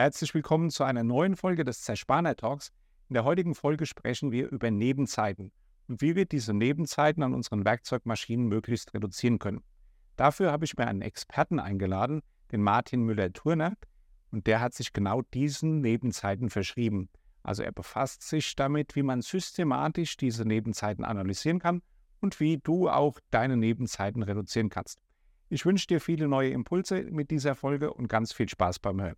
Herzlich willkommen zu einer neuen Folge des Zerspaner Talks. In der heutigen Folge sprechen wir über Nebenzeiten und wie wir diese Nebenzeiten an unseren Werkzeugmaschinen möglichst reduzieren können. Dafür habe ich mir einen Experten eingeladen, den Martin Müller-Turner, und der hat sich genau diesen Nebenzeiten verschrieben. Also er befasst sich damit, wie man systematisch diese Nebenzeiten analysieren kann und wie du auch deine Nebenzeiten reduzieren kannst. Ich wünsche dir viele neue Impulse mit dieser Folge und ganz viel Spaß beim Hören.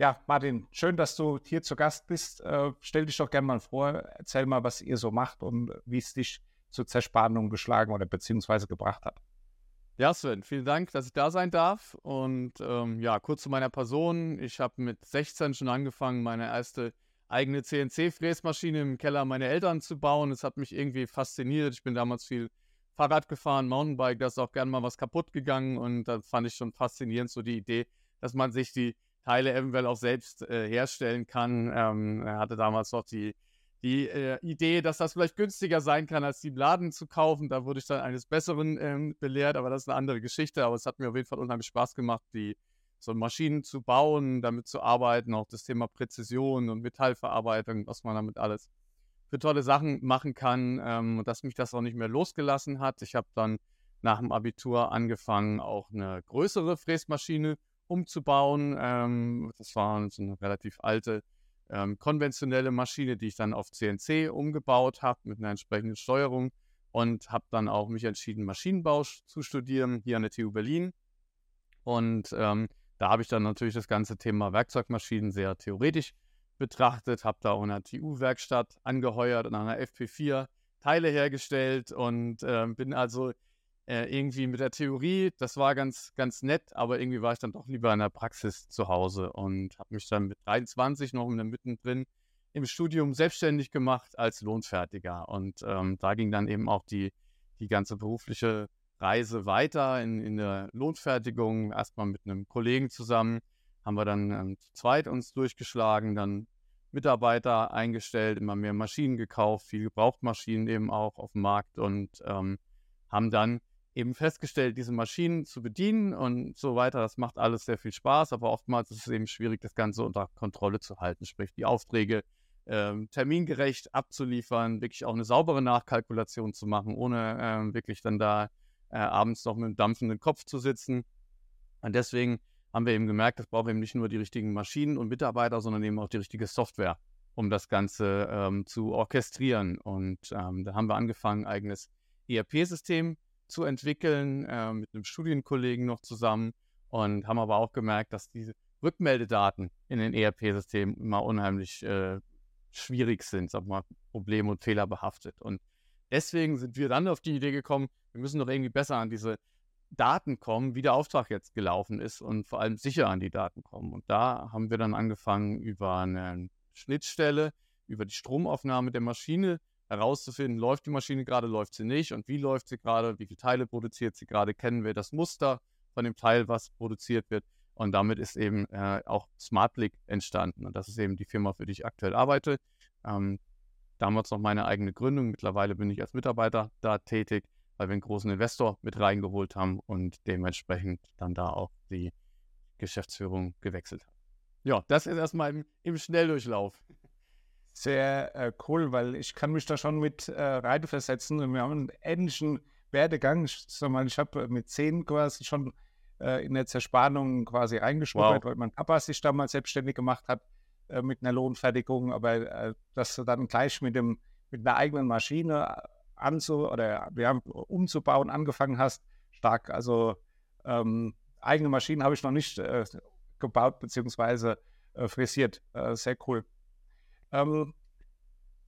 Ja, Martin, schön, dass du hier zu Gast bist. Äh, stell dich doch gerne mal vor, erzähl mal, was ihr so macht und wie es dich zur Zerspannung geschlagen oder beziehungsweise gebracht hat. Ja, Sven, vielen Dank, dass ich da sein darf. Und ähm, ja, kurz zu meiner Person. Ich habe mit 16 schon angefangen, meine erste eigene CNC-Fräsmaschine im Keller meiner Eltern zu bauen. Es hat mich irgendwie fasziniert. Ich bin damals viel Fahrrad gefahren, Mountainbike, da ist auch gerne mal was kaputt gegangen und da fand ich schon faszinierend so die Idee, dass man sich die Teile eventuell auch selbst äh, herstellen kann. Ähm, er hatte damals noch die, die äh, Idee, dass das vielleicht günstiger sein kann, als die im Laden zu kaufen. Da wurde ich dann eines Besseren ähm, belehrt, aber das ist eine andere Geschichte. Aber es hat mir auf jeden Fall unheimlich Spaß gemacht, die so Maschinen zu bauen, damit zu arbeiten, auch das Thema Präzision und Metallverarbeitung, was man damit alles für tolle Sachen machen kann, ähm, dass mich das auch nicht mehr losgelassen hat. Ich habe dann nach dem Abitur angefangen, auch eine größere Fräsmaschine umzubauen. Ähm, das war so eine relativ alte ähm, konventionelle Maschine, die ich dann auf CNC umgebaut habe mit einer entsprechenden Steuerung und habe dann auch mich entschieden, Maschinenbau zu studieren hier an der TU Berlin. Und ähm, da habe ich dann natürlich das ganze Thema Werkzeugmaschinen sehr theoretisch betrachtet, habe da auch eine TU-Werkstatt angeheuert und an einer FP4 Teile hergestellt und äh, bin also äh, irgendwie mit der Theorie, das war ganz, ganz nett, aber irgendwie war ich dann doch lieber in der Praxis zu Hause und habe mich dann mit 23 noch mittendrin im Studium selbstständig gemacht als Lohnfertiger. Und ähm, da ging dann eben auch die, die ganze berufliche Reise weiter in, in der Lohnfertigung, erstmal mit einem Kollegen zusammen, haben wir dann ähm, zu zweit uns durchgeschlagen, dann Mitarbeiter eingestellt, immer mehr Maschinen gekauft, viel Gebrauchtmaschinen eben auch auf dem Markt und ähm, haben dann eben festgestellt, diese Maschinen zu bedienen und so weiter. Das macht alles sehr viel Spaß, aber oftmals ist es eben schwierig, das Ganze unter Kontrolle zu halten, sprich die Aufträge ähm, termingerecht abzuliefern, wirklich auch eine saubere Nachkalkulation zu machen, ohne ähm, wirklich dann da äh, abends noch mit einem dampfenden Kopf zu sitzen. Und deswegen haben wir eben gemerkt, das braucht eben nicht nur die richtigen Maschinen und Mitarbeiter, sondern eben auch die richtige Software, um das Ganze ähm, zu orchestrieren. Und ähm, da haben wir angefangen, eigenes ERP-System zu entwickeln, äh, mit einem Studienkollegen noch zusammen und haben aber auch gemerkt, dass diese Rückmeldedaten in den ERP-Systemen immer unheimlich äh, schwierig sind, sag mal, problem- und fehlerbehaftet. Und deswegen sind wir dann auf die Idee gekommen, wir müssen doch irgendwie besser an diese Daten kommen, wie der Auftrag jetzt gelaufen ist und vor allem sicher an die Daten kommen. Und da haben wir dann angefangen, über eine Schnittstelle, über die Stromaufnahme der Maschine herauszufinden, läuft die Maschine gerade, läuft sie nicht und wie läuft sie gerade, wie viele Teile produziert sie gerade, kennen wir das Muster von dem Teil, was produziert wird. Und damit ist eben äh, auch SmartBlick entstanden. Und das ist eben die Firma, für die ich aktuell arbeite. Ähm, damals noch meine eigene Gründung. Mittlerweile bin ich als Mitarbeiter da tätig weil wir einen großen Investor mit reingeholt haben und dementsprechend dann da auch die Geschäftsführung gewechselt hat. Ja, das ist erstmal im, im Schnelldurchlauf. Sehr äh, cool, weil ich kann mich da schon mit äh, reinversetzen. Wir haben einen ähnlichen Werdegang. Ich, ich habe mit zehn quasi schon äh, in der Zerspannung quasi reingeschnuppert, wow. weil mein Papa sich damals selbstständig gemacht hat äh, mit einer Lohnfertigung, aber äh, dass du dann gleich mit dem mit einer eigenen Maschine anzu oder ja, umzubauen angefangen hast, stark. Also ähm, eigene Maschinen habe ich noch nicht äh, gebaut bzw. Äh, frisiert. Äh, sehr cool. Ähm,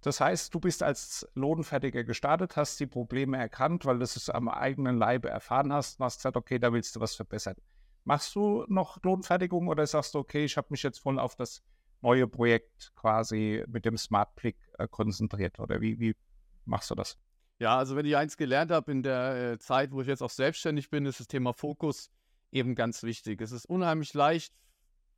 das heißt, du bist als Lohnfertiger gestartet, hast die Probleme erkannt, weil du es am eigenen Leibe erfahren hast und hast gesagt, okay, da willst du was verbessern. Machst du noch Lohnfertigung oder sagst du, okay, ich habe mich jetzt voll auf das neue Projekt quasi mit dem Smart Click äh, konzentriert? Oder wie, wie machst du das? Ja, also wenn ich eins gelernt habe in der äh, Zeit, wo ich jetzt auch selbstständig bin, ist das Thema Fokus eben ganz wichtig. Es ist unheimlich leicht,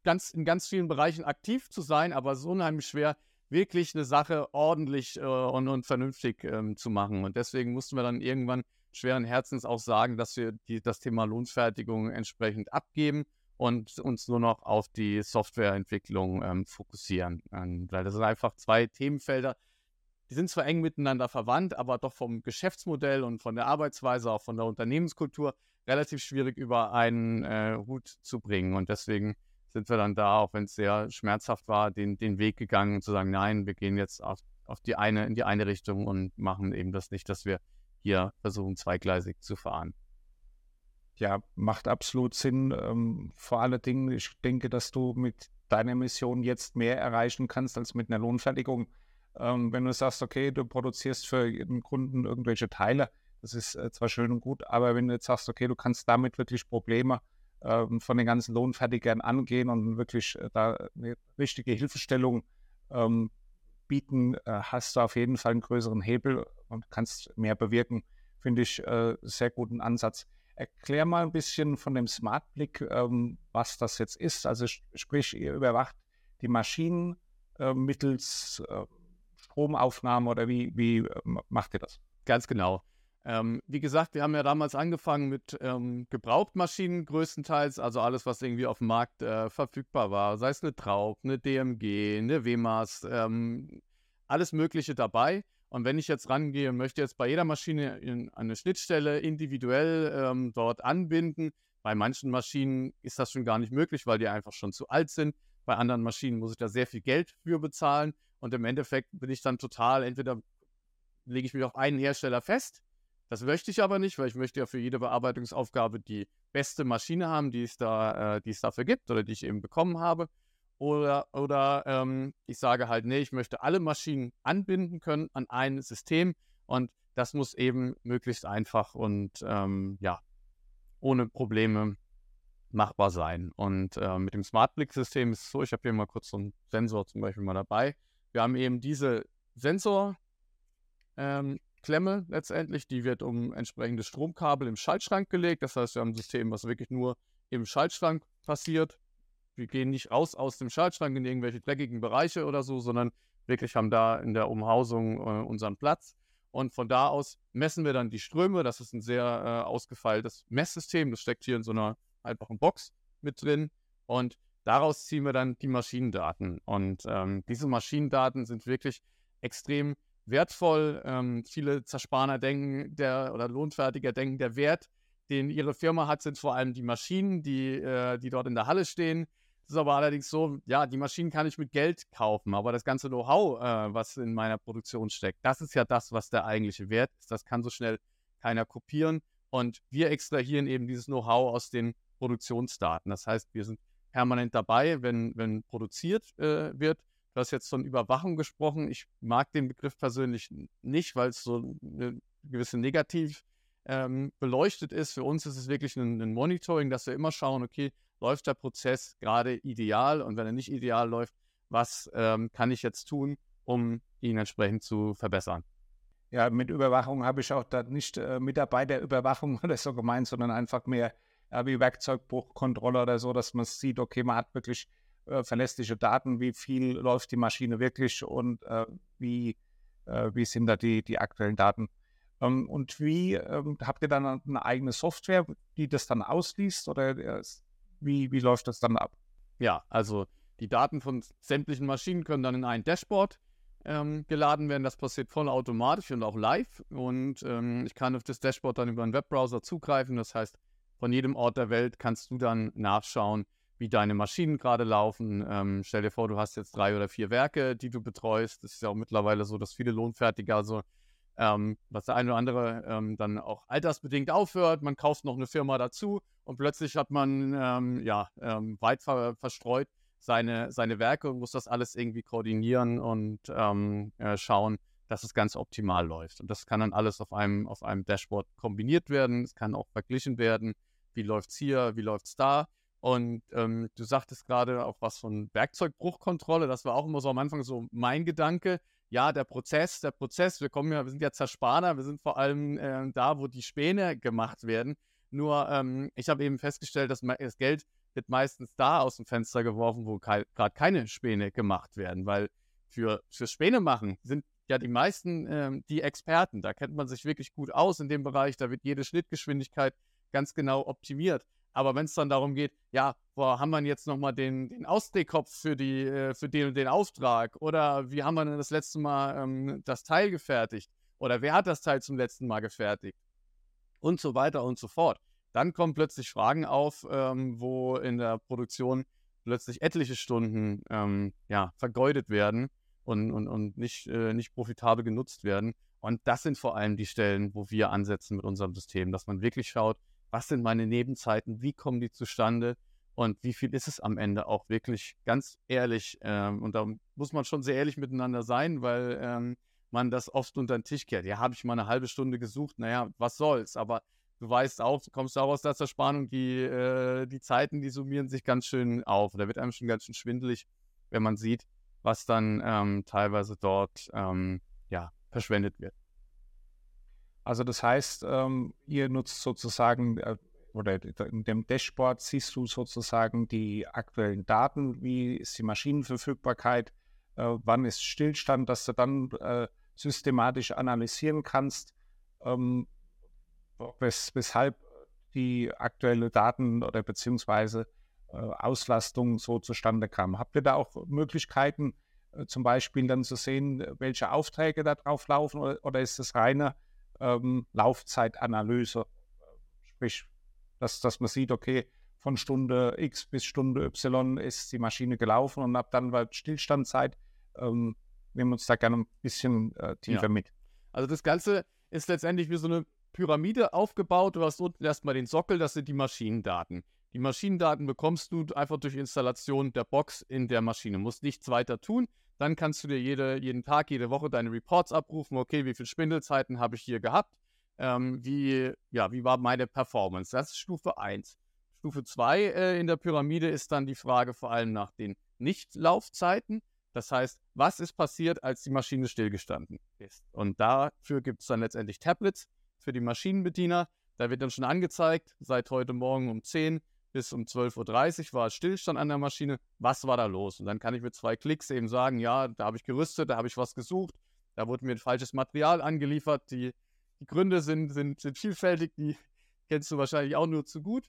ganz, in ganz vielen Bereichen aktiv zu sein, aber es ist unheimlich schwer, wirklich eine Sache ordentlich äh, und, und, vernünftig ähm, zu machen. Und deswegen mussten wir dann irgendwann schweren Herzens auch sagen, dass wir die, das Thema Lohnfertigung entsprechend abgeben und uns nur noch auf die Softwareentwicklung ähm, fokussieren. Ähm, weil das sind einfach zwei Themenfelder, die sind zwar eng miteinander verwandt, aber doch vom Geschäftsmodell und von der Arbeitsweise, auch von der Unternehmenskultur relativ schwierig über einen äh, Hut zu bringen. Und deswegen sind wir dann da, auch wenn es sehr schmerzhaft war, den, den Weg gegangen zu sagen, nein, wir gehen jetzt auf, auf die eine, in die eine Richtung und machen eben das nicht, dass wir hier versuchen, zweigleisig zu fahren. Ja, macht absolut Sinn. Ähm, vor allen Dingen, ich denke, dass du mit deiner Mission jetzt mehr erreichen kannst als mit einer Lohnfertigung. Ähm, wenn du sagst, okay, du produzierst für jeden Kunden irgendwelche Teile, das ist äh, zwar schön und gut, aber wenn du jetzt sagst, okay, du kannst damit wirklich Probleme ähm, von den ganzen Lohnfertigern angehen und wirklich äh, da eine richtige Hilfestellung ähm, bieten, äh, hast du auf jeden Fall einen größeren Hebel und kannst mehr bewirken. Finde ich äh, sehr guten Ansatz. Erklär mal ein bisschen von dem Smart Blick, ähm, was das jetzt ist. Also sprich, ihr überwacht die Maschinen äh, mittels äh, Stromaufnahme oder wie, wie äh, macht ihr das? Ganz genau. Ähm, wie gesagt, wir haben ja damals angefangen mit ähm, Gebrauchtmaschinen größtenteils, also alles, was irgendwie auf dem Markt äh, verfügbar war, sei es eine Traub, eine DMG, eine WMAS, ähm, alles Mögliche dabei. Und wenn ich jetzt rangehe und möchte jetzt bei jeder Maschine eine Schnittstelle individuell ähm, dort anbinden, bei manchen Maschinen ist das schon gar nicht möglich, weil die einfach schon zu alt sind. Bei anderen Maschinen muss ich da sehr viel Geld für bezahlen. Und im Endeffekt bin ich dann total, entweder lege ich mich auf einen Hersteller fest das möchte ich aber nicht, weil ich möchte ja für jede Bearbeitungsaufgabe die beste Maschine haben, die es, da, äh, die es dafür gibt oder die ich eben bekommen habe. Oder, oder ähm, ich sage halt, nee, ich möchte alle Maschinen anbinden können an ein System und das muss eben möglichst einfach und ähm, ja, ohne Probleme machbar sein. Und äh, mit dem SmartBlick-System ist es so, ich habe hier mal kurz so einen Sensor zum Beispiel mal dabei. Wir haben eben diese Sensor, ähm, Klemme letztendlich, die wird um entsprechendes Stromkabel im Schaltschrank gelegt. Das heißt, wir haben ein System, was wirklich nur im Schaltschrank passiert. Wir gehen nicht raus aus dem Schaltschrank in irgendwelche dreckigen Bereiche oder so, sondern wirklich haben da in der Umhausung äh, unseren Platz. Und von da aus messen wir dann die Ströme. Das ist ein sehr äh, ausgefeiltes Messsystem. Das steckt hier in so einer einfachen Box mit drin. Und daraus ziehen wir dann die Maschinendaten. Und ähm, diese Maschinendaten sind wirklich extrem wertvoll. Ähm, viele Zerspaner denken, der oder Lohnfertiger denken, der Wert, den ihre Firma hat, sind vor allem die Maschinen, die, äh, die dort in der Halle stehen. Es ist aber allerdings so, ja, die Maschinen kann ich mit Geld kaufen, aber das ganze Know-how, äh, was in meiner Produktion steckt, das ist ja das, was der eigentliche Wert ist. Das kann so schnell keiner kopieren. Und wir extrahieren eben dieses Know-how aus den Produktionsdaten. Das heißt, wir sind permanent dabei, wenn, wenn produziert äh, wird Du hast jetzt von Überwachung gesprochen. Ich mag den Begriff persönlich nicht, weil es so eine gewisse negativ ähm, beleuchtet ist. Für uns ist es wirklich ein, ein, Monitoring, dass wir immer schauen, okay, läuft der Prozess gerade ideal und wenn er nicht ideal läuft, was ähm, kann ich jetzt tun, um ihn entsprechend zu verbessern? Ja, mit Überwachung habe ich auch da nicht äh, Mitarbeiterüberwachung oder so gemeint, sondern einfach mehr ja, wie Werkzeugbruchkontrolle oder so, dass man sieht, okay, man hat wirklich äh, verlässliche Daten, wie viel läuft die Maschine wirklich und äh, wie, äh, wie sind da die, die aktuellen Daten. Ähm, und wie ähm, habt ihr dann eine eigene Software, die das dann ausliest oder äh, wie, wie läuft das dann ab? Ja, also die Daten von sämtlichen Maschinen können dann in ein Dashboard ähm, geladen werden. Das passiert vollautomatisch und auch live. Und ähm, ich kann auf das Dashboard dann über einen Webbrowser zugreifen. Das heißt, von jedem Ort der Welt kannst du dann nachschauen, wie deine Maschinen gerade laufen. Ähm, stell dir vor, du hast jetzt drei oder vier Werke, die du betreust. Es ist ja auch mittlerweile so, dass viele Lohnfertiger, also ähm, was der eine oder andere ähm, dann auch altersbedingt aufhört, man kauft noch eine Firma dazu und plötzlich hat man ähm, ja ähm, weit ver verstreut seine, seine Werke und muss das alles irgendwie koordinieren und ähm, äh, schauen, dass es ganz optimal läuft. Und das kann dann alles auf einem, auf einem Dashboard kombiniert werden. Es kann auch verglichen werden, wie läuft es hier, wie läuft es da. Und ähm, du sagtest gerade auch was von Werkzeugbruchkontrolle. Das war auch immer so am Anfang so mein Gedanke. Ja, der Prozess, der Prozess, wir kommen ja, wir sind ja Zerspaner, wir sind vor allem äh, da, wo die Späne gemacht werden. Nur ähm, ich habe eben festgestellt, dass das Geld wird meistens da aus dem Fenster geworfen, wo gerade keine Späne gemacht werden, weil für, für Späne machen sind ja die meisten ähm, die Experten. Da kennt man sich wirklich gut aus in dem Bereich, da wird jede Schnittgeschwindigkeit ganz genau optimiert. Aber wenn es dann darum geht, ja, wo haben wir jetzt nochmal den, den Ausdrehkopf für, äh, für den, den Auftrag? Oder wie haben wir denn das letzte Mal ähm, das Teil gefertigt? Oder wer hat das Teil zum letzten Mal gefertigt? Und so weiter und so fort. Dann kommen plötzlich Fragen auf, ähm, wo in der Produktion plötzlich etliche Stunden ähm, ja, vergeudet werden und, und, und nicht, äh, nicht profitabel genutzt werden. Und das sind vor allem die Stellen, wo wir ansetzen mit unserem System, dass man wirklich schaut, was sind meine Nebenzeiten, wie kommen die zustande und wie viel ist es am Ende auch wirklich ganz ehrlich. Ähm, und da muss man schon sehr ehrlich miteinander sein, weil ähm, man das oft unter den Tisch kehrt. Ja, habe ich mal eine halbe Stunde gesucht, naja, was soll's. Aber du weißt auch, du kommst auch aus der Zerspannung, die, äh, die Zeiten, die summieren sich ganz schön auf. Da wird einem schon ganz schön schwindelig, wenn man sieht, was dann ähm, teilweise dort ähm, ja, verschwendet wird. Also das heißt, ähm, ihr nutzt sozusagen äh, oder in dem Dashboard siehst du sozusagen die aktuellen Daten, wie ist die Maschinenverfügbarkeit, äh, wann ist Stillstand, dass du dann äh, systematisch analysieren kannst, ähm, wes weshalb die aktuelle Daten oder beziehungsweise äh, Auslastung so zustande kam. Habt ihr da auch Möglichkeiten, äh, zum Beispiel dann zu sehen, welche Aufträge da drauf laufen oder, oder ist das reine ähm, Laufzeitanalyse. Sprich, dass, dass man sieht, okay, von Stunde X bis Stunde Y ist die Maschine gelaufen und ab dann war Stillstandzeit. Ähm, nehmen wir uns da gerne ein bisschen äh, tiefer ja. mit. Also das Ganze ist letztendlich wie so eine Pyramide aufgebaut. Du hast unten erstmal den Sockel, das sind die Maschinendaten. Die Maschinendaten bekommst du einfach durch Installation der Box in der Maschine. Du musst nichts weiter tun. Dann kannst du dir jede, jeden Tag, jede Woche deine Reports abrufen. Okay, wie viele Spindelzeiten habe ich hier gehabt? Ähm, wie, ja, wie war meine Performance? Das ist Stufe 1. Stufe 2 äh, in der Pyramide ist dann die Frage vor allem nach den Nichtlaufzeiten. Das heißt, was ist passiert, als die Maschine stillgestanden ist? Und dafür gibt es dann letztendlich Tablets für die Maschinenbediener. Da wird dann schon angezeigt, seit heute Morgen um 10 bis um 12.30 Uhr war Stillstand an der Maschine. Was war da los? Und dann kann ich mit zwei Klicks eben sagen, ja, da habe ich gerüstet, da habe ich was gesucht, da wurde mir ein falsches Material angeliefert. Die, die Gründe sind, sind, sind vielfältig, die kennst du wahrscheinlich auch nur zu gut.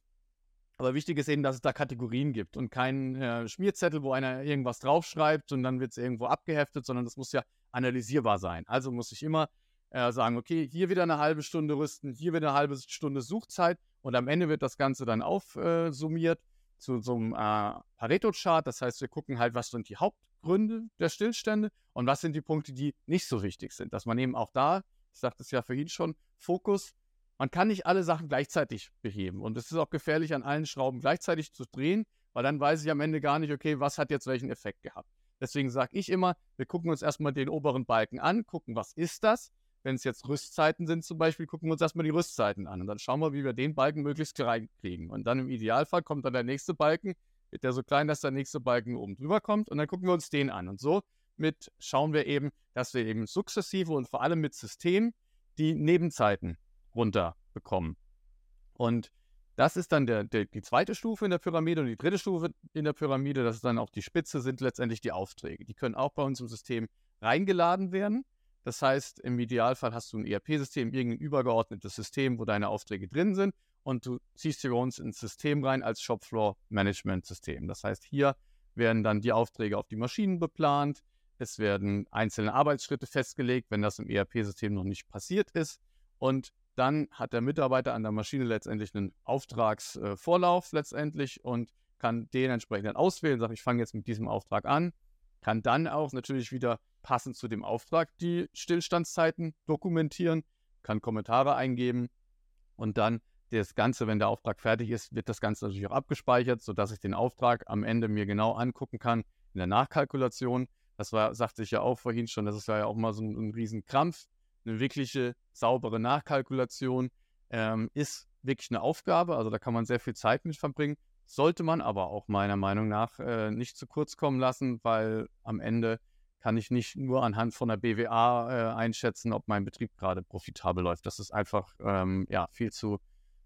Aber wichtig ist eben, dass es da Kategorien gibt und keinen äh, Schmierzettel, wo einer irgendwas draufschreibt und dann wird es irgendwo abgeheftet, sondern das muss ja analysierbar sein. Also muss ich immer äh, sagen, okay, hier wieder eine halbe Stunde rüsten, hier wieder eine halbe Stunde Suchzeit und am Ende wird das Ganze dann aufsummiert zu so einem äh, Pareto-Chart. Das heißt, wir gucken halt, was sind die Hauptgründe der Stillstände und was sind die Punkte, die nicht so wichtig sind. Dass man eben auch da, ich sagte es ja vorhin schon, Fokus, man kann nicht alle Sachen gleichzeitig beheben. Und es ist auch gefährlich, an allen Schrauben gleichzeitig zu drehen, weil dann weiß ich am Ende gar nicht, okay, was hat jetzt welchen Effekt gehabt. Deswegen sage ich immer, wir gucken uns erstmal den oberen Balken an, gucken, was ist das? Wenn es jetzt Rüstzeiten sind zum Beispiel, gucken wir uns erstmal die Rüstzeiten an und dann schauen wir, wie wir den Balken möglichst klein kriegen. Und dann im Idealfall kommt dann der nächste Balken, wird der so klein, dass der nächste Balken oben drüber kommt und dann gucken wir uns den an. Und so mit schauen wir eben, dass wir eben sukzessive und vor allem mit Systemen die Nebenzeiten runterbekommen. Und das ist dann der, der, die zweite Stufe in der Pyramide und die dritte Stufe in der Pyramide, das ist dann auch die Spitze, sind letztendlich die Aufträge. Die können auch bei uns im System reingeladen werden. Das heißt, im Idealfall hast du ein ERP-System, irgendein übergeordnetes System, wo deine Aufträge drin sind und du ziehst sie bei uns ins System rein als Shopfloor-Management-System. Das heißt, hier werden dann die Aufträge auf die Maschinen beplant, es werden einzelne Arbeitsschritte festgelegt, wenn das im ERP-System noch nicht passiert ist. Und dann hat der Mitarbeiter an der Maschine letztendlich einen Auftragsvorlauf letztendlich und kann den entsprechend dann auswählen, sagt, ich fange jetzt mit diesem Auftrag an, kann dann auch natürlich wieder passend zu dem Auftrag die Stillstandszeiten dokumentieren, kann Kommentare eingeben und dann das Ganze, wenn der Auftrag fertig ist, wird das Ganze natürlich auch abgespeichert, sodass ich den Auftrag am Ende mir genau angucken kann in der Nachkalkulation. Das war, sagte ich ja auch vorhin schon, das ist ja auch mal so ein, ein Riesenkrampf. Eine wirkliche saubere Nachkalkulation ähm, ist wirklich eine Aufgabe, also da kann man sehr viel Zeit mit verbringen. Sollte man aber auch meiner Meinung nach äh, nicht zu kurz kommen lassen, weil am Ende kann ich nicht nur anhand von der BWA äh, einschätzen, ob mein Betrieb gerade profitabel läuft. Das ist einfach ähm, ja, viel, zu,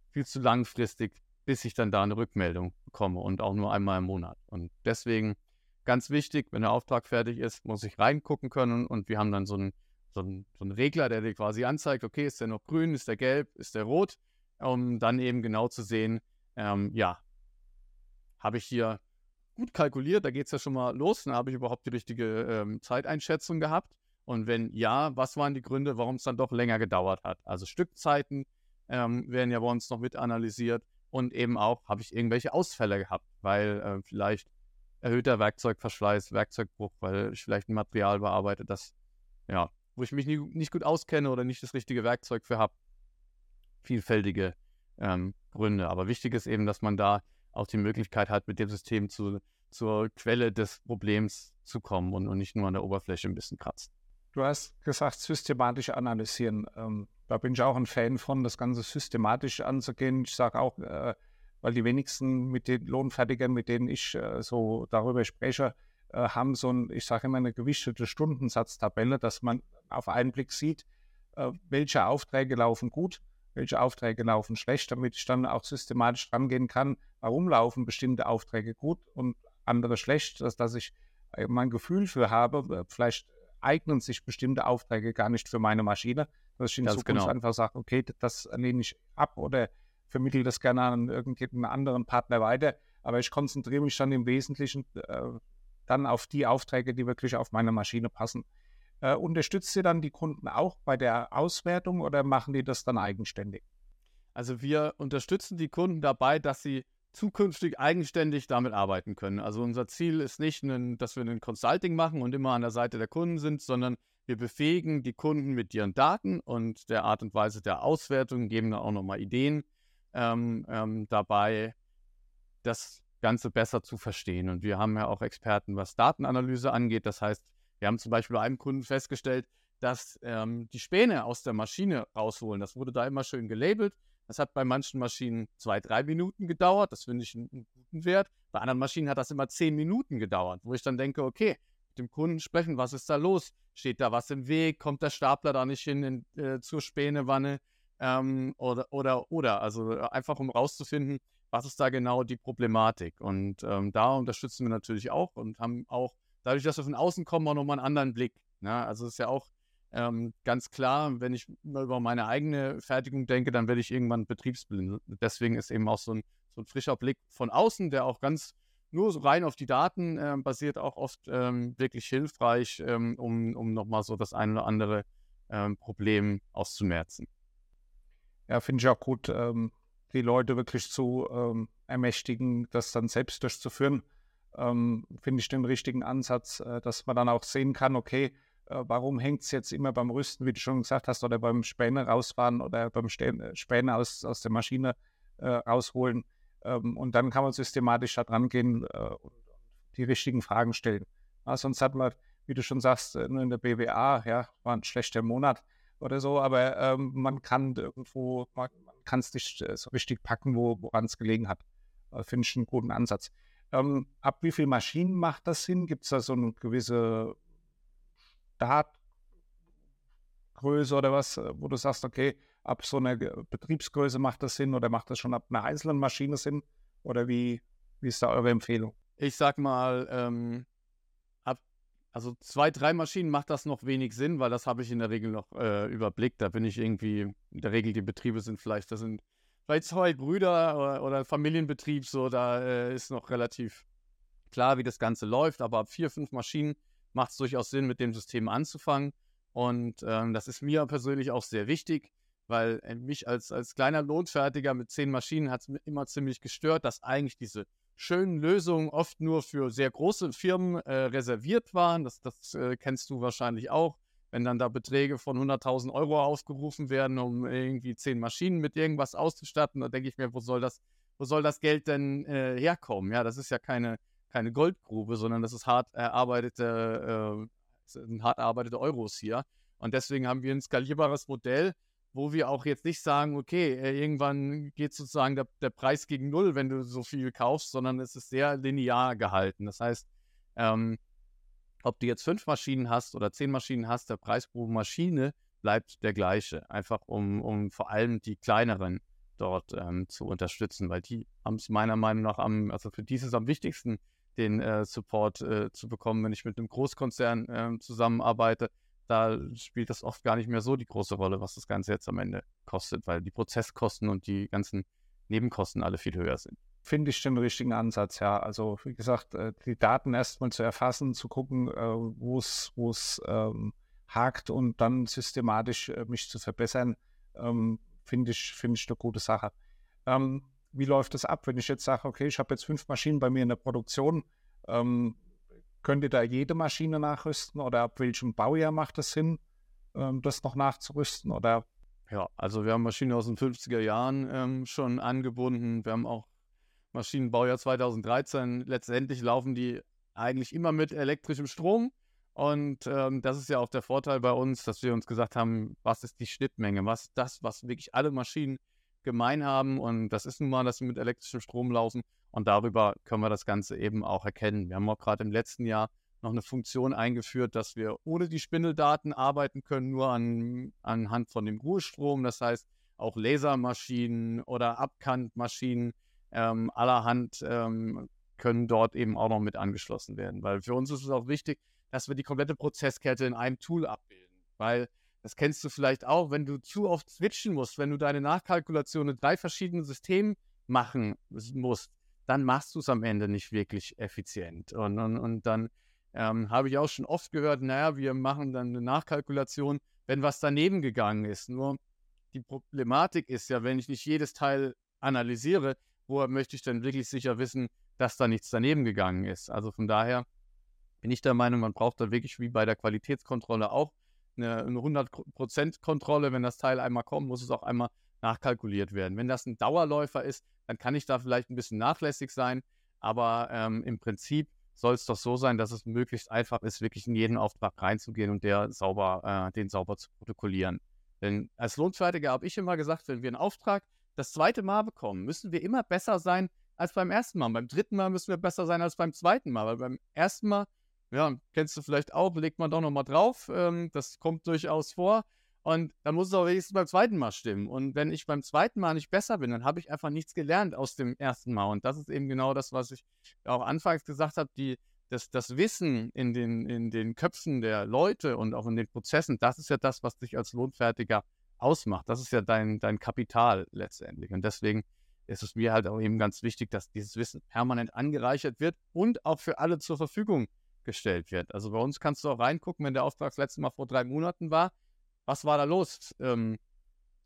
viel zu langfristig, bis ich dann da eine Rückmeldung bekomme und auch nur einmal im Monat. Und deswegen ganz wichtig, wenn der Auftrag fertig ist, muss ich reingucken können und wir haben dann so einen, so einen, so einen Regler, der dir quasi anzeigt, okay, ist der noch grün, ist der gelb, ist der rot, um dann eben genau zu sehen, ähm, ja, habe ich hier gut kalkuliert, da geht es ja schon mal los, dann habe ich überhaupt die richtige ähm, Zeiteinschätzung gehabt. Und wenn ja, was waren die Gründe, warum es dann doch länger gedauert hat? Also Stückzeiten ähm, werden ja bei uns noch mit analysiert und eben auch, habe ich irgendwelche Ausfälle gehabt, weil äh, vielleicht erhöhter Werkzeugverschleiß, Werkzeugbruch, weil ich vielleicht ein Material bearbeite, das, ja, wo ich mich nie, nicht gut auskenne oder nicht das richtige Werkzeug für habe. Vielfältige ähm, Gründe. Aber wichtig ist eben, dass man da auch die Möglichkeit hat, mit dem System zu, zur Quelle des Problems zu kommen und, und nicht nur an der Oberfläche ein bisschen kratzen. Du hast gesagt, systematisch analysieren. Ähm, da bin ich auch ein Fan von, das Ganze systematisch anzugehen. Ich sage auch, äh, weil die wenigsten mit den Lohnfertigern, mit denen ich äh, so darüber spreche, äh, haben so ein, ich sage immer, eine gewichtete Stundensatztabelle, dass man auf einen Blick sieht, äh, welche Aufträge laufen gut, welche Aufträge laufen schlecht, damit ich dann auch systematisch rangehen kann, warum laufen bestimmte Aufträge gut und andere schlecht, dass, dass ich äh, mein Gefühl für habe, äh, vielleicht eignen sich bestimmte Aufträge gar nicht für meine Maschine, dass ich in Ganz Zukunft genau. einfach sage, okay, das lehne ich ab oder vermittle das gerne an irgendeinen anderen Partner weiter, aber ich konzentriere mich dann im Wesentlichen äh, dann auf die Aufträge, die wirklich auf meine Maschine passen. Äh, unterstützt ihr dann die Kunden auch bei der Auswertung oder machen die das dann eigenständig? Also wir unterstützen die Kunden dabei, dass sie zukünftig eigenständig damit arbeiten können. Also unser Ziel ist nicht, dass wir ein Consulting machen und immer an der Seite der Kunden sind, sondern wir befähigen die Kunden mit ihren Daten und der Art und Weise der Auswertung, geben da auch nochmal Ideen ähm, ähm, dabei, das Ganze besser zu verstehen. Und wir haben ja auch Experten, was Datenanalyse angeht. Das heißt, wir haben zum Beispiel bei einem Kunden festgestellt, dass ähm, die Späne aus der Maschine rausholen. Das wurde da immer schön gelabelt. Das hat bei manchen Maschinen zwei, drei Minuten gedauert. Das finde ich einen, einen, guten Wert. Bei anderen Maschinen hat das immer zehn Minuten gedauert, wo ich dann denke, okay, mit dem Kunden sprechen, was ist da los? Steht da was im Weg? Kommt der Stapler da nicht hin in, äh, zur Spänewanne? Ähm, oder, oder, oder. Also äh, einfach um rauszufinden, was ist da genau die Problematik. Und ähm, da unterstützen wir natürlich auch und haben auch dadurch, dass wir von außen kommen, auch nochmal einen anderen Blick. Ne? Also es ist ja auch ähm, ganz klar, wenn ich über meine eigene Fertigung denke, dann werde ich irgendwann betriebsblind. Deswegen ist eben auch so ein, so ein frischer Blick von außen, der auch ganz nur so rein auf die Daten äh, basiert, auch oft ähm, wirklich hilfreich, ähm, um, um nochmal so das ein oder andere ähm, Problem auszumerzen. Ja, finde ich auch gut, ähm, die Leute wirklich zu ähm, ermächtigen, das dann selbst durchzuführen ähm, finde ich den richtigen Ansatz, äh, dass man dann auch sehen kann, okay, äh, warum hängt es jetzt immer beim Rüsten, wie du schon gesagt hast, oder beim Späne rausfahren oder beim äh, Späne aus, aus der Maschine äh, rausholen. Ähm, und dann kann man systematisch da dran gehen äh, und die richtigen Fragen stellen. Ja, sonst hat man, wie du schon sagst, äh, nur in der BWA, ja, war ein schlechter Monat oder so, aber ähm, man kann irgendwo, man, kann es nicht so richtig packen, wo, woran es gelegen hat. Finde ich einen guten Ansatz. Ähm, ab wie viel Maschinen macht das Sinn? Gibt es da so eine gewisse Startgröße oder was, äh, wo du sagst, okay, ab so einer Betriebsgröße macht das Sinn oder macht das schon ab einer einzelnen Maschine Sinn? Oder wie, wie ist da eure Empfehlung? Ich sag mal, ähm, ab also zwei, drei Maschinen macht das noch wenig Sinn, weil das habe ich in der Regel noch äh, überblickt. Da bin ich irgendwie, in der Regel die Betriebe sind vielleicht, das sind vielleicht zwei Brüder oder, oder Familienbetrieb, so, da äh, ist noch relativ klar, wie das Ganze läuft, aber ab vier, fünf Maschinen macht es durchaus Sinn, mit dem System anzufangen. Und ähm, das ist mir persönlich auch sehr wichtig, weil äh, mich als, als kleiner Lohnfertiger mit zehn Maschinen hat es immer ziemlich gestört, dass eigentlich diese schönen Lösungen oft nur für sehr große Firmen äh, reserviert waren. Das, das äh, kennst du wahrscheinlich auch wenn dann da Beträge von 100.000 Euro aufgerufen werden, um irgendwie zehn Maschinen mit irgendwas auszustatten, da denke ich mir, wo soll das, wo soll das Geld denn äh, herkommen? Ja, das ist ja keine, keine Goldgrube, sondern das ist hart erarbeitete, äh, sind hart erarbeitete Euros hier. Und deswegen haben wir ein skalierbares Modell, wo wir auch jetzt nicht sagen, okay, äh, irgendwann geht sozusagen der, der Preis gegen Null, wenn du so viel kaufst, sondern es ist sehr linear gehalten. Das heißt, ähm, ob du jetzt fünf Maschinen hast oder zehn Maschinen hast, der Preis pro Maschine bleibt der gleiche. Einfach um, um vor allem die kleineren dort ähm, zu unterstützen, weil die haben es meiner Meinung nach am, also für die ist es am wichtigsten, den äh, Support äh, zu bekommen, wenn ich mit einem Großkonzern äh, zusammenarbeite. Da spielt das oft gar nicht mehr so die große Rolle, was das Ganze jetzt am Ende kostet, weil die Prozesskosten und die ganzen Nebenkosten alle viel höher sind. Finde ich den richtigen Ansatz, ja. Also wie gesagt, äh, die Daten erstmal zu erfassen, zu gucken, äh, wo es ähm, hakt und dann systematisch äh, mich zu verbessern, ähm, finde ich, find ich eine gute Sache. Ähm, wie läuft das ab, wenn ich jetzt sage, okay, ich habe jetzt fünf Maschinen bei mir in der Produktion, ähm, könnt ihr da jede Maschine nachrüsten oder ab welchem Baujahr macht es Sinn, ähm, das noch nachzurüsten oder ja, also wir haben Maschinen aus den 50er Jahren ähm, schon angebunden. Wir haben auch Maschinenbaujahr 2013. Letztendlich laufen die eigentlich immer mit elektrischem Strom. Und ähm, das ist ja auch der Vorteil bei uns, dass wir uns gesagt haben, was ist die Schnittmenge, was ist das, was wirklich alle Maschinen gemein haben. Und das ist nun mal, dass sie mit elektrischem Strom laufen. Und darüber können wir das Ganze eben auch erkennen. Wir haben auch gerade im letzten Jahr noch eine Funktion eingeführt, dass wir ohne die Spindeldaten arbeiten können, nur an, anhand von dem Ruhestrom. Das heißt, auch Lasermaschinen oder Abkantmaschinen ähm, allerhand ähm, können dort eben auch noch mit angeschlossen werden. Weil für uns ist es auch wichtig, dass wir die komplette Prozesskette in einem Tool abbilden. Weil das kennst du vielleicht auch, wenn du zu oft switchen musst, wenn du deine Nachkalkulation in drei verschiedenen Systemen machen musst, dann machst du es am Ende nicht wirklich effizient. Und, und, und dann ähm, habe ich auch schon oft gehört, naja, wir machen dann eine Nachkalkulation, wenn was daneben gegangen ist. Nur die Problematik ist ja, wenn ich nicht jedes Teil analysiere, woher möchte ich denn wirklich sicher wissen, dass da nichts daneben gegangen ist? Also von daher bin ich der Meinung, man braucht da wirklich wie bei der Qualitätskontrolle auch eine, eine 100% Kontrolle. Wenn das Teil einmal kommt, muss es auch einmal nachkalkuliert werden. Wenn das ein Dauerläufer ist, dann kann ich da vielleicht ein bisschen nachlässig sein, aber ähm, im Prinzip soll es doch so sein, dass es möglichst einfach ist, wirklich in jeden Auftrag reinzugehen und der sauber, äh, den sauber zu protokollieren. Denn als Lohnfertiger habe ich immer gesagt, wenn wir einen Auftrag das zweite Mal bekommen, müssen wir immer besser sein als beim ersten Mal. Beim dritten Mal müssen wir besser sein als beim zweiten Mal, weil beim ersten Mal ja, kennst du vielleicht auch, legt man doch nochmal drauf. Ähm, das kommt durchaus vor. Und dann muss es auch wenigstens beim zweiten Mal stimmen. Und wenn ich beim zweiten Mal nicht besser bin, dann habe ich einfach nichts gelernt aus dem ersten Mal. Und das ist eben genau das, was ich auch anfangs gesagt habe, die, das, das Wissen in den, in den Köpfen der Leute und auch in den Prozessen, das ist ja das, was dich als Lohnfertiger ausmacht. Das ist ja dein, dein Kapital letztendlich. Und deswegen ist es mir halt auch eben ganz wichtig, dass dieses Wissen permanent angereichert wird und auch für alle zur Verfügung gestellt wird. Also bei uns kannst du auch reingucken, wenn der Auftrag das letzte Mal vor drei Monaten war. Was war da los? Ähm,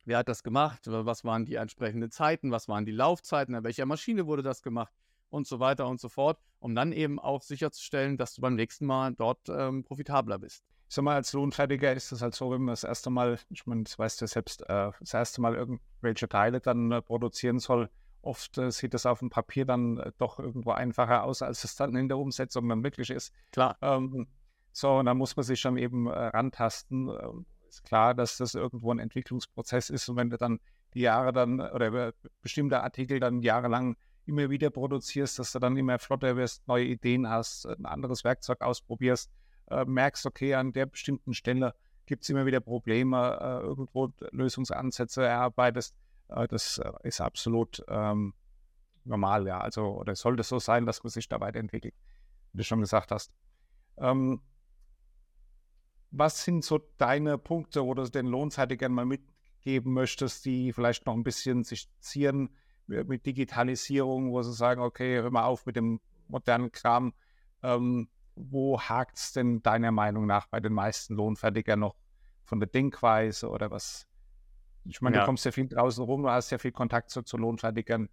wer hat das gemacht? Was waren die entsprechenden Zeiten? Was waren die Laufzeiten? An welcher Maschine wurde das gemacht? Und so weiter und so fort, um dann eben auch sicherzustellen, dass du beim nächsten Mal dort ähm, profitabler bist. Ich sag mal, als Lohnfertiger ist es halt so, wenn man das erste Mal, ich meine, das weißt du ja selbst, äh, das erste Mal irgendwelche Teile dann äh, produzieren soll, Oft äh, sieht es auf dem Papier dann doch irgendwo einfacher aus, als es dann in der Umsetzung dann wirklich ist. Klar. Ähm, so, und da muss man sich dann eben rantasten. Ähm, ist klar, dass das irgendwo ein Entwicklungsprozess ist und wenn du dann die Jahre dann oder bestimmte Artikel dann jahrelang immer wieder produzierst, dass du dann immer flotter wirst, neue Ideen hast, ein anderes Werkzeug ausprobierst, äh, merkst, okay, an der bestimmten Stelle gibt es immer wieder Probleme, äh, irgendwo Lösungsansätze erarbeitest, äh, das äh, ist absolut ähm, normal, ja. Also, oder sollte so sein, dass man sich da weiterentwickelt, wie du schon gesagt hast. Ähm, was sind so deine Punkte, wo du den Lohnseite gerne mal mitgeben möchtest, die vielleicht noch ein bisschen sich zieren mit Digitalisierung, wo sie sagen, okay, hör mal auf mit dem modernen Kram. Ähm, wo hakt es denn deiner Meinung nach bei den meisten Lohnfertigern noch von der Denkweise oder was, ich meine, ja. du kommst ja viel draußen rum, du hast ja viel Kontakt zu, zu Lohnfertigern.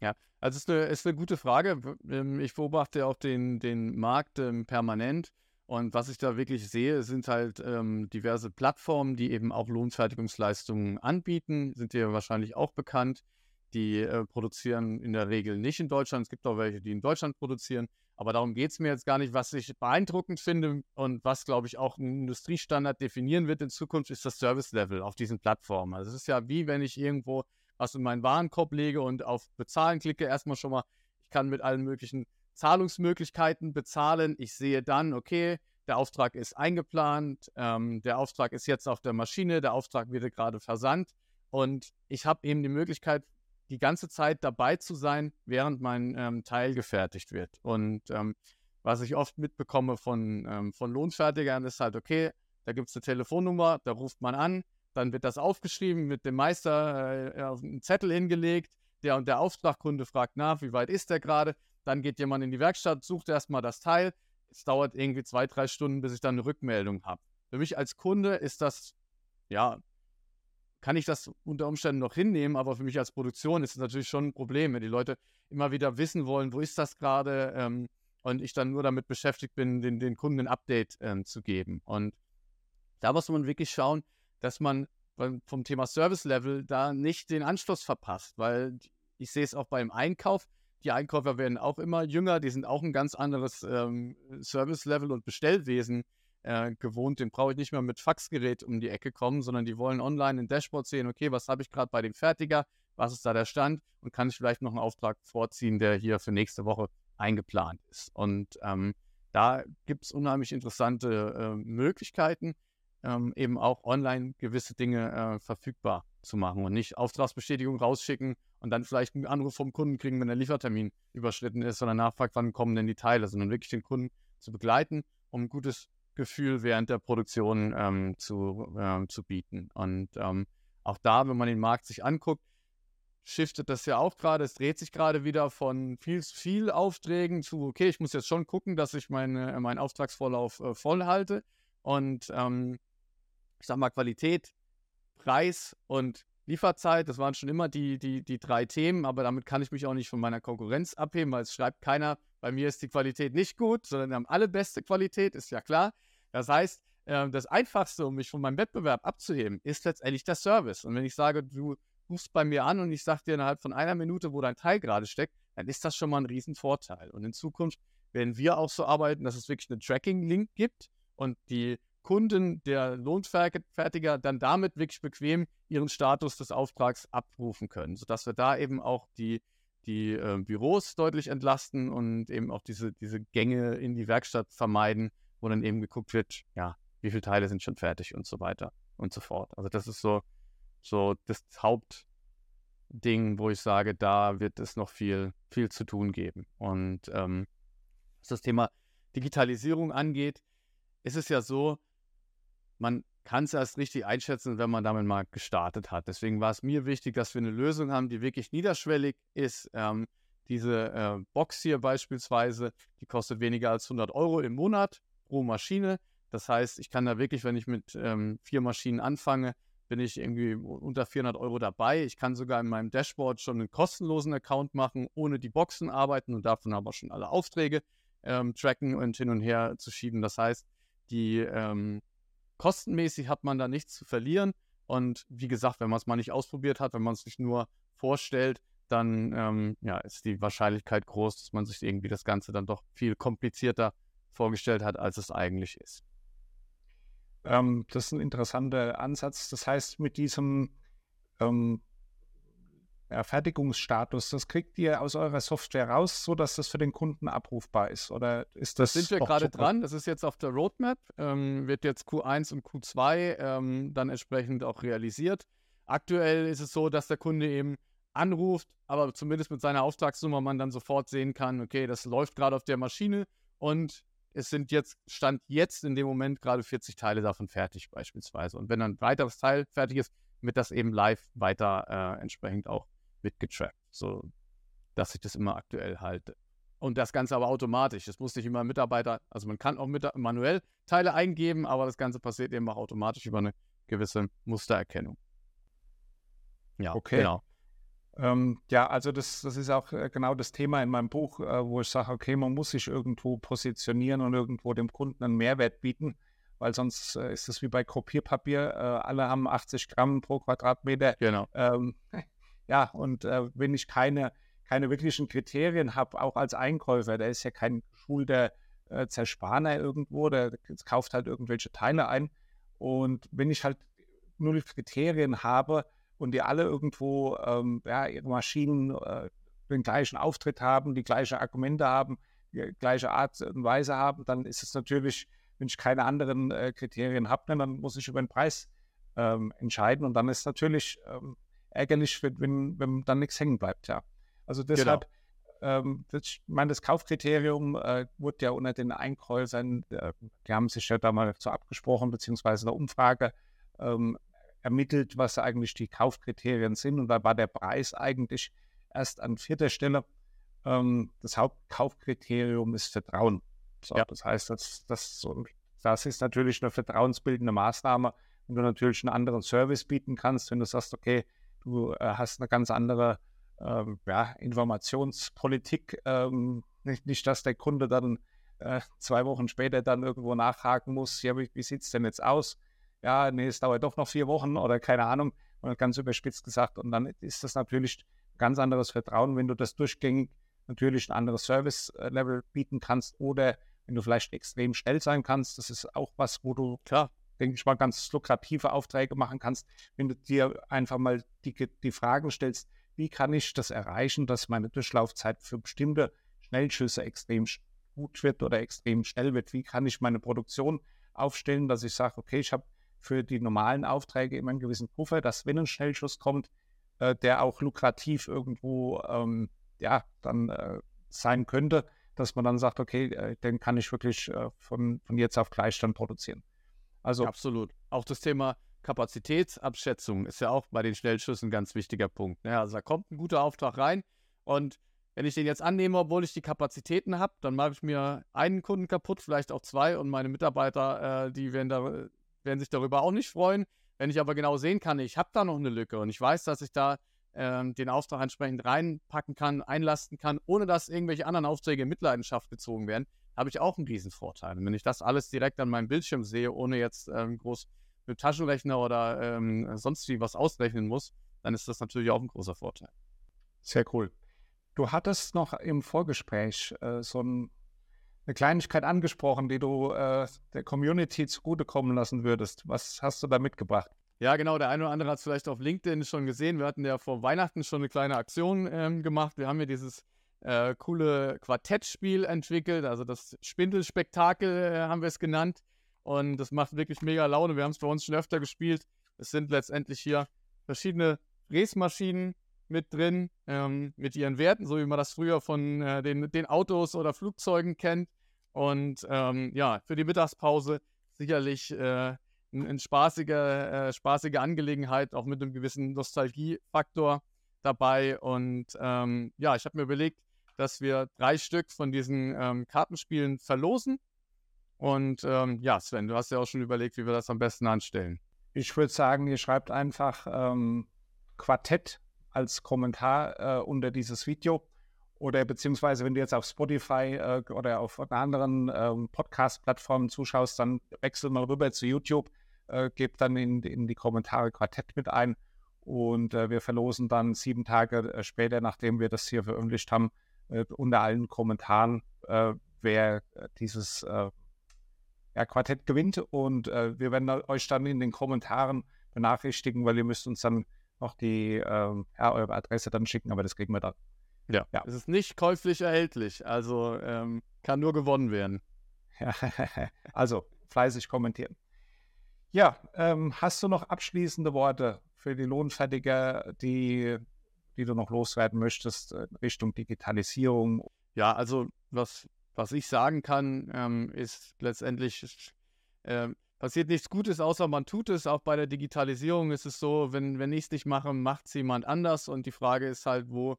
Ja, also es ist eine, ist eine gute Frage. Ähm, ich beobachte auch den, den Markt ähm, permanent. Und was ich da wirklich sehe, sind halt ähm, diverse Plattformen, die eben auch Lohnfertigungsleistungen anbieten, sind dir wahrscheinlich auch bekannt. Die äh, produzieren in der Regel nicht in Deutschland. Es gibt auch welche, die in Deutschland produzieren. Aber darum geht es mir jetzt gar nicht. Was ich beeindruckend finde und was, glaube ich, auch ein Industriestandard definieren wird in Zukunft, ist das Service-Level auf diesen Plattformen. Also es ist ja wie, wenn ich irgendwo was in meinen Warenkorb lege und auf Bezahlen klicke, erstmal schon mal, ich kann mit allen möglichen Zahlungsmöglichkeiten bezahlen. Ich sehe dann, okay, der Auftrag ist eingeplant, ähm, der Auftrag ist jetzt auf der Maschine, der Auftrag wird gerade versandt und ich habe eben die Möglichkeit, die ganze Zeit dabei zu sein, während mein ähm, Teil gefertigt wird. Und ähm, was ich oft mitbekomme von, ähm, von Lohnfertigern ist halt, okay, da gibt es eine Telefonnummer, da ruft man an, dann wird das aufgeschrieben, mit dem Meister äh, auf einen Zettel hingelegt, der und der Auftragkunde fragt nach, wie weit ist der gerade, dann geht jemand in die Werkstatt, sucht erstmal das Teil, es dauert irgendwie zwei, drei Stunden, bis ich dann eine Rückmeldung habe. Für mich als Kunde ist das, ja, kann ich das unter Umständen noch hinnehmen, aber für mich als Produktion ist es natürlich schon ein Problem, wenn die Leute immer wieder wissen wollen, wo ist das gerade ähm, und ich dann nur damit beschäftigt bin, den, den Kunden ein Update ähm, zu geben. Und da muss man wirklich schauen, dass man vom Thema Service-Level da nicht den Anschluss verpasst, weil ich sehe es auch beim Einkauf. Die Einkäufer werden auch immer jünger, die sind auch ein ganz anderes ähm, Service-Level und Bestellwesen äh, gewohnt. Den brauche ich nicht mehr mit Faxgerät um die Ecke kommen, sondern die wollen online im Dashboard sehen, okay, was habe ich gerade bei dem Fertiger, was ist da der Stand und kann ich vielleicht noch einen Auftrag vorziehen, der hier für nächste Woche eingeplant ist. Und ähm, da gibt es unheimlich interessante äh, Möglichkeiten, ähm, eben auch online gewisse Dinge äh, verfügbar zu machen und nicht Auftragsbestätigung rausschicken und dann vielleicht einen Anruf vom Kunden kriegen, wenn der Liefertermin überschritten ist, sondern nachfragt, wann kommen denn die Teile, sondern wirklich den Kunden zu begleiten, um ein gutes Gefühl während der Produktion ähm, zu, ähm, zu bieten. Und ähm, auch da, wenn man den Markt sich anguckt, shiftet das ja auch gerade. Es dreht sich gerade wieder von viel viel Aufträgen zu, okay, ich muss jetzt schon gucken, dass ich meine, meinen Auftragsvorlauf äh, voll halte. Und ähm, ich sag mal, Qualität, Preis und Lieferzeit, das waren schon immer die, die, die drei Themen, aber damit kann ich mich auch nicht von meiner Konkurrenz abheben, weil es schreibt keiner, bei mir ist die Qualität nicht gut, sondern wir haben alle beste Qualität, ist ja klar. Das heißt, äh, das Einfachste, um mich von meinem Wettbewerb abzuheben, ist letztendlich der Service. Und wenn ich sage, du rufst bei mir an und ich sage dir innerhalb von einer Minute, wo dein Teil gerade steckt, dann ist das schon mal ein Riesenvorteil. Und in Zukunft werden wir auch so arbeiten, dass es wirklich einen Tracking-Link gibt und die Kunden der Lohnfertiger dann damit wirklich bequem ihren Status des Auftrags abrufen können, sodass wir da eben auch die, die äh, Büros deutlich entlasten und eben auch diese, diese Gänge in die Werkstatt vermeiden, wo dann eben geguckt wird, ja, wie viele Teile sind schon fertig und so weiter und so fort. Also das ist so, so das Hauptding, wo ich sage, da wird es noch viel, viel zu tun geben. Und ähm, was das Thema Digitalisierung angeht, ist es ja so, man kann es erst richtig einschätzen, wenn man damit mal gestartet hat. Deswegen war es mir wichtig, dass wir eine Lösung haben, die wirklich niederschwellig ist. Ähm, diese äh, Box hier beispielsweise, die kostet weniger als 100 Euro im Monat pro Maschine. Das heißt, ich kann da wirklich, wenn ich mit ähm, vier Maschinen anfange, bin ich irgendwie unter 400 Euro dabei. Ich kann sogar in meinem Dashboard schon einen kostenlosen Account machen, ohne die Boxen arbeiten und davon aber schon alle Aufträge ähm, tracken und hin und her zu schieben. Das heißt, die ähm, kostenmäßig hat man da nichts zu verlieren. Und wie gesagt, wenn man es mal nicht ausprobiert hat, wenn man es sich nur vorstellt, dann ähm, ja, ist die Wahrscheinlichkeit groß, dass man sich irgendwie das Ganze dann doch viel komplizierter vorgestellt hat, als es eigentlich ist. Ähm, das ist ein interessanter Ansatz. Das heißt, mit diesem ähm, Fertigungsstatus, das kriegt ihr aus eurer Software raus, sodass das für den Kunden abrufbar ist? Oder ist das. Sind wir gerade dran? Das ist jetzt auf der Roadmap, ähm, wird jetzt Q1 und Q2 ähm, dann entsprechend auch realisiert. Aktuell ist es so, dass der Kunde eben anruft, aber zumindest mit seiner Auftragsnummer man dann sofort sehen kann, okay, das läuft gerade auf der Maschine und es sind jetzt, stand jetzt in dem Moment gerade 40 Teile davon fertig beispielsweise. Und wenn dann ein weiteres Teil fertig ist, wird das eben live weiter äh, entsprechend auch mitgetrackt, so dass ich das immer aktuell halte. Und das Ganze aber automatisch. Das muss nicht immer ein Mitarbeiter, also man kann auch mit, manuell Teile eingeben, aber das Ganze passiert eben auch automatisch über eine gewisse Mustererkennung. Ja, okay. genau. Ähm, ja, also das, das ist auch äh, genau das Thema in meinem Buch, äh, wo ich sage, okay, man muss sich irgendwo positionieren und irgendwo dem Kunden einen Mehrwert bieten, weil sonst äh, ist es wie bei Kopierpapier, äh, alle haben 80 Gramm pro Quadratmeter. Genau. Ähm, ja, und äh, wenn ich keine, keine wirklichen Kriterien habe, auch als Einkäufer, der ist ja kein geschulter äh, Zerspaner irgendwo, der, der kauft halt irgendwelche Teile ein. Und wenn ich halt null Kriterien habe und die alle irgendwo ähm, ja, ihre Maschinen äh, den gleichen Auftritt haben, die gleichen Argumente haben, die gleiche Art und Weise haben, dann ist es natürlich, wenn ich keine anderen äh, Kriterien habe, dann muss ich über den Preis ähm, entscheiden. Und dann ist natürlich ähm, ärgerlich wenn, wenn dann nichts hängen bleibt, ja. Also genau. deshalb, genau. ähm, das, ich meine, das Kaufkriterium äh, wurde ja unter den Einkäufern, äh, die haben sich ja da mal so abgesprochen, beziehungsweise eine Umfrage ähm, ermittelt, was eigentlich die Kaufkriterien sind. Und da war der Preis eigentlich erst an vierter Stelle. Ähm, das Hauptkaufkriterium ist Vertrauen. So, ja. Das heißt, das, das, das ist natürlich eine vertrauensbildende Maßnahme, wenn du natürlich einen anderen Service bieten kannst, wenn du sagst, okay, du äh, hast eine ganz andere ähm, ja, Informationspolitik, ähm, nicht, nicht, dass der Kunde dann äh, zwei Wochen später dann irgendwo nachhaken muss, ja, wie, wie sieht es denn jetzt aus? Ja, nee, es dauert doch noch vier Wochen oder keine Ahnung, ganz überspitzt gesagt. Und dann ist das natürlich ein ganz anderes Vertrauen, wenn du das durchgängig natürlich ein anderes Service-Level bieten kannst oder wenn du vielleicht extrem schnell sein kannst. Das ist auch was, wo du, klar, denke ich mal, ganz lukrative Aufträge machen kannst, wenn du dir einfach mal die, die Fragen stellst, wie kann ich das erreichen, dass meine Durchlaufzeit für bestimmte Schnellschüsse extrem gut wird oder extrem schnell wird? Wie kann ich meine Produktion aufstellen, dass ich sage, okay, ich habe für die normalen Aufträge immer einen gewissen Puffer, dass wenn ein Schnellschuss kommt, äh, der auch lukrativ irgendwo ähm, ja, dann äh, sein könnte, dass man dann sagt, okay, äh, den kann ich wirklich äh, von, von jetzt auf gleich dann produzieren. Also absolut. Auch das Thema Kapazitätsabschätzung ist ja auch bei den Schnellschüssen ein ganz wichtiger Punkt. Ne? Also da kommt ein guter Auftrag rein und wenn ich den jetzt annehme, obwohl ich die Kapazitäten habe, dann mache ich mir einen Kunden kaputt, vielleicht auch zwei und meine Mitarbeiter, äh, die werden, da, werden sich darüber auch nicht freuen. Wenn ich aber genau sehen kann, ich habe da noch eine Lücke und ich weiß, dass ich da ähm, den Auftrag entsprechend reinpacken kann, einlasten kann, ohne dass irgendwelche anderen Aufträge in Mitleidenschaft gezogen werden, habe ich auch einen Riesenvorteil. Und wenn ich das alles direkt an meinem Bildschirm sehe, ohne jetzt ähm, groß mit Taschenrechner oder ähm, sonst wie was ausrechnen muss, dann ist das natürlich auch ein großer Vorteil. Sehr cool. Du hattest noch im Vorgespräch äh, so ein, eine Kleinigkeit angesprochen, die du äh, der Community zugutekommen lassen würdest. Was hast du da mitgebracht? Ja, genau. Der eine oder andere hat es vielleicht auf LinkedIn schon gesehen. Wir hatten ja vor Weihnachten schon eine kleine Aktion ähm, gemacht. Wir haben ja dieses äh, coole Quartettspiel entwickelt, also das Spindelspektakel äh, haben wir es genannt. Und das macht wirklich mega Laune. Wir haben es bei uns schon öfter gespielt. Es sind letztendlich hier verschiedene Fräsmaschinen mit drin, ähm, mit ihren Werten, so wie man das früher von äh, den, den Autos oder Flugzeugen kennt. Und ähm, ja, für die Mittagspause sicherlich äh, ein, ein spaßige, äh, spaßige Angelegenheit, auch mit einem gewissen Nostalgiefaktor dabei. Und ähm, ja, ich habe mir überlegt, dass wir drei Stück von diesen ähm, Kartenspielen verlosen. Und ähm, ja, Sven, du hast ja auch schon überlegt, wie wir das am besten anstellen. Ich würde sagen, ihr schreibt einfach ähm, Quartett als Kommentar äh, unter dieses Video. Oder beziehungsweise, wenn du jetzt auf Spotify äh, oder auf anderen äh, Podcast-Plattformen zuschaust, dann wechsel mal rüber zu YouTube, äh, gebt dann in, in die Kommentare Quartett mit ein und äh, wir verlosen dann sieben Tage äh, später, nachdem wir das hier veröffentlicht haben, äh, unter allen Kommentaren, wer dieses ja, Quartett gewinnt. Und äh, wir werden euch dann in den Kommentaren benachrichtigen, weil ihr müsst uns dann noch die, äh, ja, eure Adresse dann schicken, aber das kriegen wir dann. Ja, ja. es ist nicht käuflich erhältlich, also ähm, kann nur gewonnen werden. also fleißig kommentieren. Ja, ähm, hast du noch abschließende Worte für die Lohnfertiger, die, die du noch loswerden möchtest in Richtung Digitalisierung? Ja, also was was ich sagen kann, ähm, ist letztendlich, äh, passiert nichts Gutes, außer man tut es. Auch bei der Digitalisierung ist es so, wenn, wenn ich es nicht mache, macht es jemand anders. Und die Frage ist halt, wo,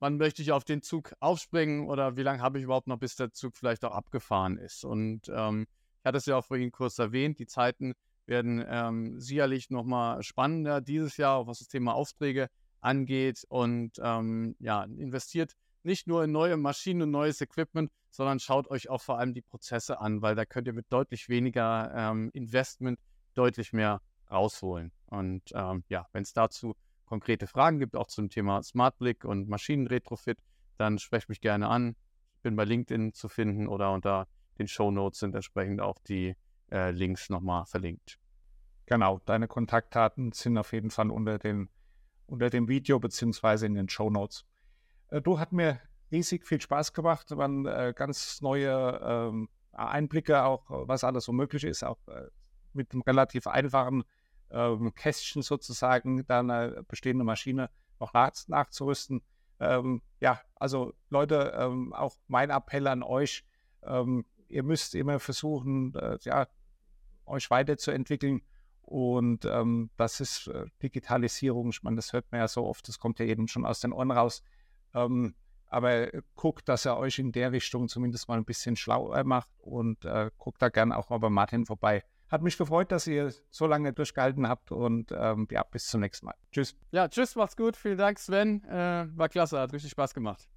wann möchte ich auf den Zug aufspringen oder wie lange habe ich überhaupt noch, bis der Zug vielleicht auch abgefahren ist. Und ähm, ich hatte es ja auch vorhin kurz erwähnt, die Zeiten werden ähm, sicherlich nochmal spannender dieses Jahr, was das Thema Aufträge angeht. Und ähm, ja, investiert nicht nur in neue Maschinen und neues Equipment, sondern schaut euch auch vor allem die Prozesse an, weil da könnt ihr mit deutlich weniger ähm, Investment deutlich mehr rausholen. Und ähm, ja, wenn es dazu konkrete Fragen gibt, auch zum Thema SmartBlick und Maschinenretrofit, dann sprecht mich gerne an. Ich bin bei LinkedIn zu finden oder unter den Show Notes sind entsprechend auch die äh, Links nochmal verlinkt. Genau, deine Kontaktdaten sind auf jeden Fall unter, den, unter dem Video beziehungsweise in den Show Notes. Äh, du hat mir riesig viel Spaß gemacht, waren äh, ganz neue ähm, Einblicke, auch was alles so möglich ist, auch äh, mit einem relativ einfachen ähm, Kästchen sozusagen, da eine bestehende Maschine noch nach, nachzurüsten. Ähm, ja, also Leute, ähm, auch mein Appell an euch, ähm, ihr müsst immer versuchen, äh, ja, euch weiterzuentwickeln. Und ähm, das ist äh, Digitalisierung, ich meine, das hört man ja so oft, das kommt ja eben schon aus den Ohren raus Ähm, aber guckt, dass er euch in der Richtung zumindest mal ein bisschen schlauer macht und äh, guckt da gern auch mal bei Martin vorbei. Hat mich gefreut, dass ihr so lange durchgehalten habt und ähm, ja, bis zum nächsten Mal. Tschüss. Ja, tschüss, macht's gut. Vielen Dank, Sven. Äh, war klasse, hat richtig Spaß gemacht.